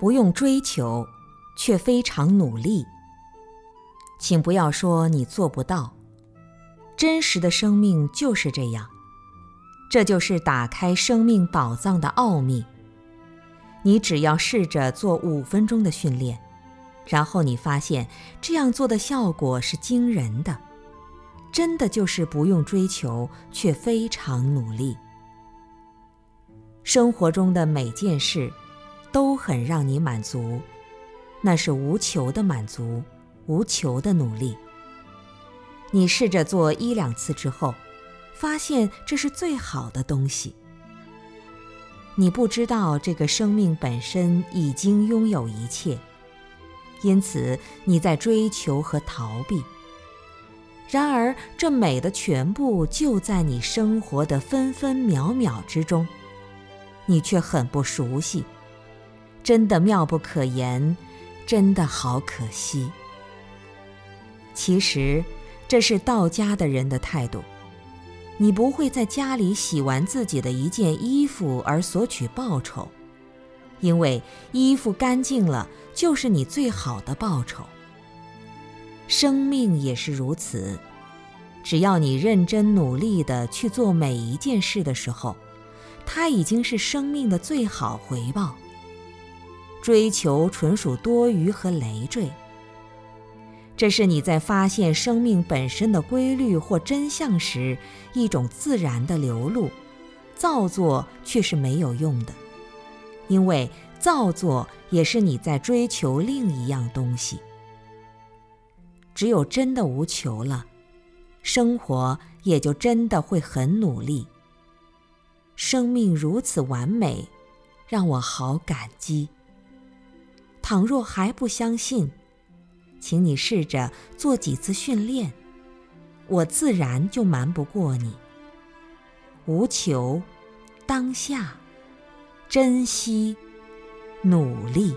不用追求，却非常努力。请不要说你做不到，真实的生命就是这样。这就是打开生命宝藏的奥秘。你只要试着做五分钟的训练，然后你发现这样做的效果是惊人的。真的就是不用追求，却非常努力。生活中的每件事。都很让你满足，那是无求的满足，无求的努力。你试着做一两次之后，发现这是最好的东西。你不知道这个生命本身已经拥有一切，因此你在追求和逃避。然而，这美的全部就在你生活的分分秒秒之中，你却很不熟悉。真的妙不可言，真的好可惜。其实，这是道家的人的态度。你不会在家里洗完自己的一件衣服而索取报酬，因为衣服干净了就是你最好的报酬。生命也是如此，只要你认真努力的去做每一件事的时候，它已经是生命的最好回报。追求纯属多余和累赘。这是你在发现生命本身的规律或真相时一种自然的流露，造作却是没有用的，因为造作也是你在追求另一样东西。只有真的无求了，生活也就真的会很努力。生命如此完美，让我好感激。倘若还不相信，请你试着做几次训练，我自然就瞒不过你。无求，当下，珍惜，努力。